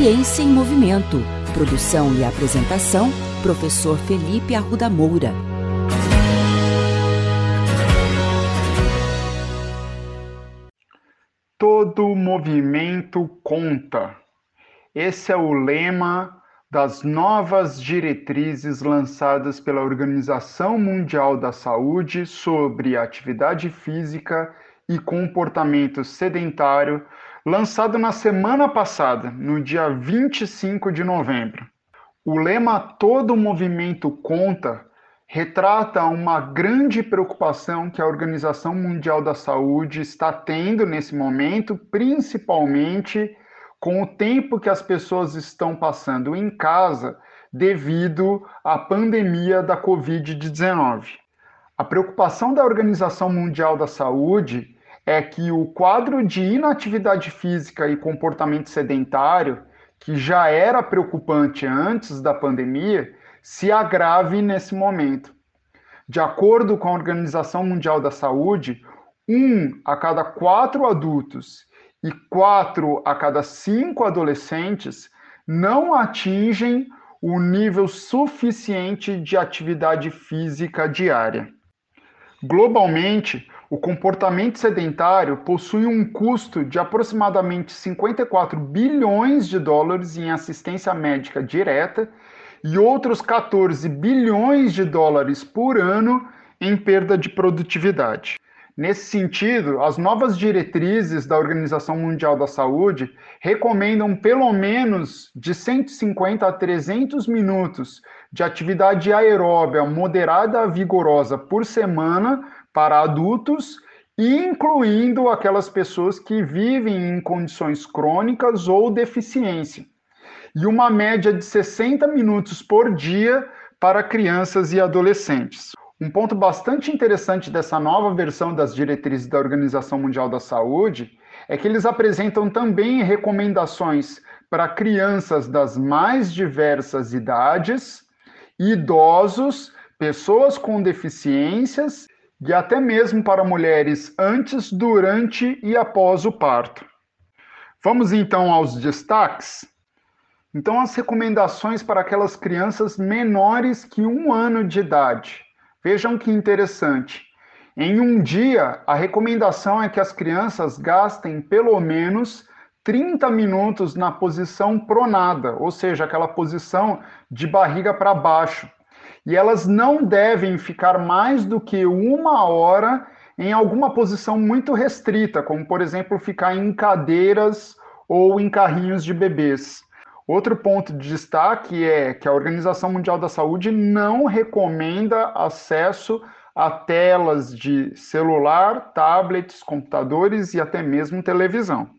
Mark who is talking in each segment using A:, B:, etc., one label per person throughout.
A: Ciência em Movimento. Produção e apresentação, professor Felipe Arruda Moura.
B: Todo movimento conta. Esse é o lema das novas diretrizes lançadas pela Organização Mundial da Saúde sobre atividade física e comportamento sedentário, lançado na semana passada, no dia 25 de novembro. O lema Todo Movimento Conta retrata uma grande preocupação que a Organização Mundial da Saúde está tendo nesse momento, principalmente com o tempo que as pessoas estão passando em casa devido à pandemia da Covid-19. A preocupação da Organização Mundial da Saúde é que o quadro de inatividade física e comportamento sedentário, que já era preocupante antes da pandemia, se agrave nesse momento. De acordo com a Organização Mundial da Saúde, um a cada quatro adultos e quatro a cada cinco adolescentes não atingem o nível suficiente de atividade física diária. Globalmente, o comportamento sedentário possui um custo de aproximadamente 54 bilhões de dólares em assistência médica direta e outros 14 bilhões de dólares por ano em perda de produtividade. Nesse sentido, as novas diretrizes da Organização Mundial da Saúde recomendam pelo menos de 150 a 300 minutos de atividade aeróbia moderada a vigorosa por semana para adultos, incluindo aquelas pessoas que vivem em condições crônicas ou deficiência, e uma média de 60 minutos por dia para crianças e adolescentes. Um ponto bastante interessante dessa nova versão das diretrizes da Organização Mundial da Saúde é que eles apresentam também recomendações para crianças das mais diversas idades, idosos, pessoas com deficiências e até mesmo para mulheres antes, durante e após o parto. Vamos então aos destaques? Então, as recomendações para aquelas crianças menores que um ano de idade. Vejam que interessante. Em um dia, a recomendação é que as crianças gastem pelo menos 30 minutos na posição pronada, ou seja, aquela posição de barriga para baixo. E elas não devem ficar mais do que uma hora em alguma posição muito restrita, como por exemplo ficar em cadeiras ou em carrinhos de bebês. Outro ponto de destaque é que a Organização Mundial da Saúde não recomenda acesso a telas de celular, tablets, computadores e até mesmo televisão.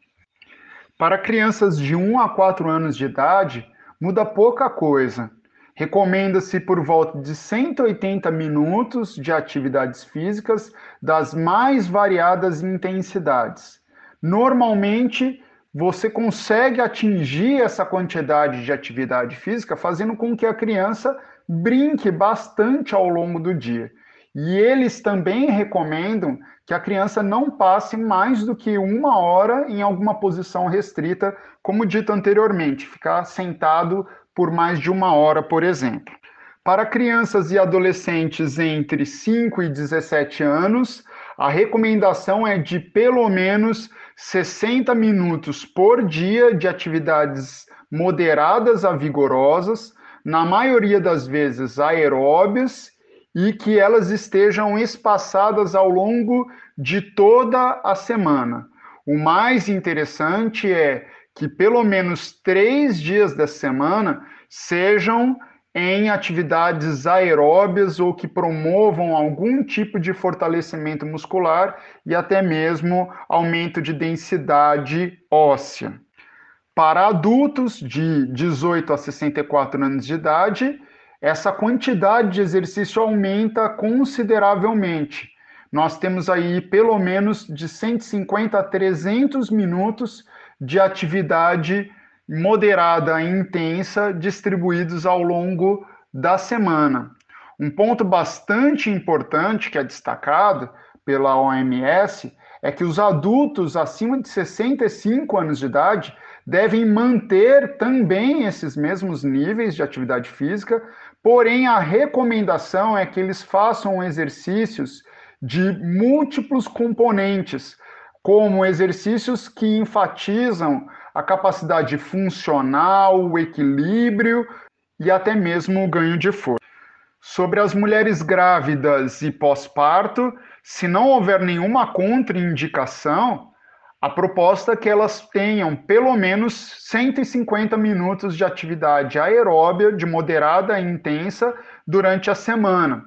B: Para crianças de 1 a 4 anos de idade, muda pouca coisa. Recomenda-se por volta de 180 minutos de atividades físicas das mais variadas intensidades. Normalmente, você consegue atingir essa quantidade de atividade física fazendo com que a criança brinque bastante ao longo do dia. E eles também recomendam que a criança não passe mais do que uma hora em alguma posição restrita, como dito anteriormente, ficar sentado por mais de uma hora, por exemplo. Para crianças e adolescentes entre 5 e 17 anos, a recomendação é de pelo menos 60 minutos por dia de atividades moderadas a vigorosas, na maioria das vezes aeróbias, e que elas estejam espaçadas ao longo de toda a semana. O mais interessante é que pelo menos três dias da semana sejam em atividades aeróbias ou que promovam algum tipo de fortalecimento muscular e até mesmo aumento de densidade óssea. Para adultos de 18 a 64 anos de idade, essa quantidade de exercício aumenta consideravelmente. Nós temos aí pelo menos de 150 a 300 minutos de atividade moderada e intensa distribuídos ao longo da semana. Um ponto bastante importante que é destacado pela OMS é que os adultos acima de 65 anos de idade devem manter também esses mesmos níveis de atividade física, porém a recomendação é que eles façam exercícios de múltiplos componentes, como exercícios que enfatizam a capacidade funcional, o equilíbrio e até mesmo o ganho de força. Sobre as mulheres grávidas e pós-parto, se não houver nenhuma contraindicação, a proposta é que elas tenham pelo menos 150 minutos de atividade aeróbia de moderada e intensa durante a semana.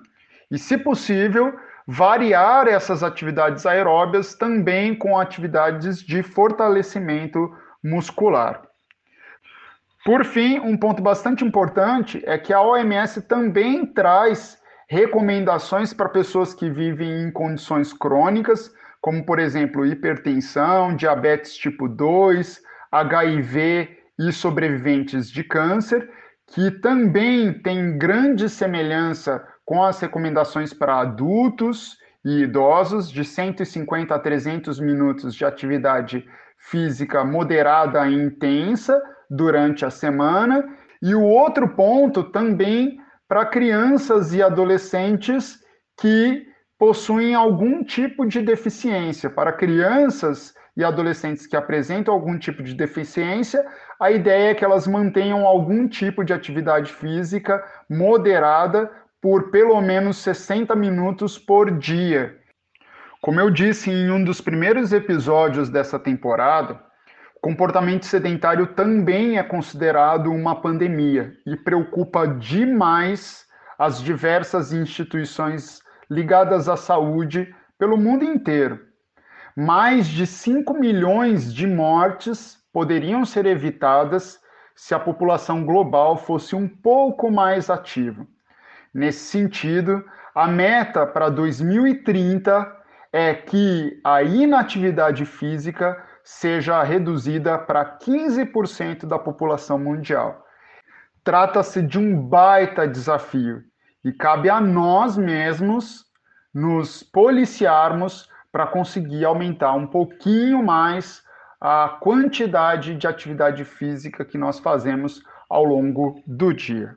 B: E, se possível, variar essas atividades aeróbias também com atividades de fortalecimento muscular. Por fim, um ponto bastante importante é que a OMS também traz recomendações para pessoas que vivem em condições crônicas, como por exemplo hipertensão, diabetes tipo 2, HIV e sobreviventes de câncer, que também tem grande semelhança com as recomendações para adultos e idosos de 150 a 300 minutos de atividade física moderada e intensa durante a semana. E o outro ponto também para crianças e adolescentes que possuem algum tipo de deficiência. Para crianças e adolescentes que apresentam algum tipo de deficiência, a ideia é que elas mantenham algum tipo de atividade física moderada por pelo menos 60 minutos por dia. Como eu disse em um dos primeiros episódios dessa temporada, comportamento sedentário também é considerado uma pandemia e preocupa demais as diversas instituições ligadas à saúde pelo mundo inteiro. Mais de 5 milhões de mortes poderiam ser evitadas se a população global fosse um pouco mais ativa. Nesse sentido, a meta para 2030 é que a inatividade física seja reduzida para 15% da população mundial. Trata-se de um baita desafio e cabe a nós mesmos nos policiarmos para conseguir aumentar um pouquinho mais a quantidade de atividade física que nós fazemos ao longo do dia.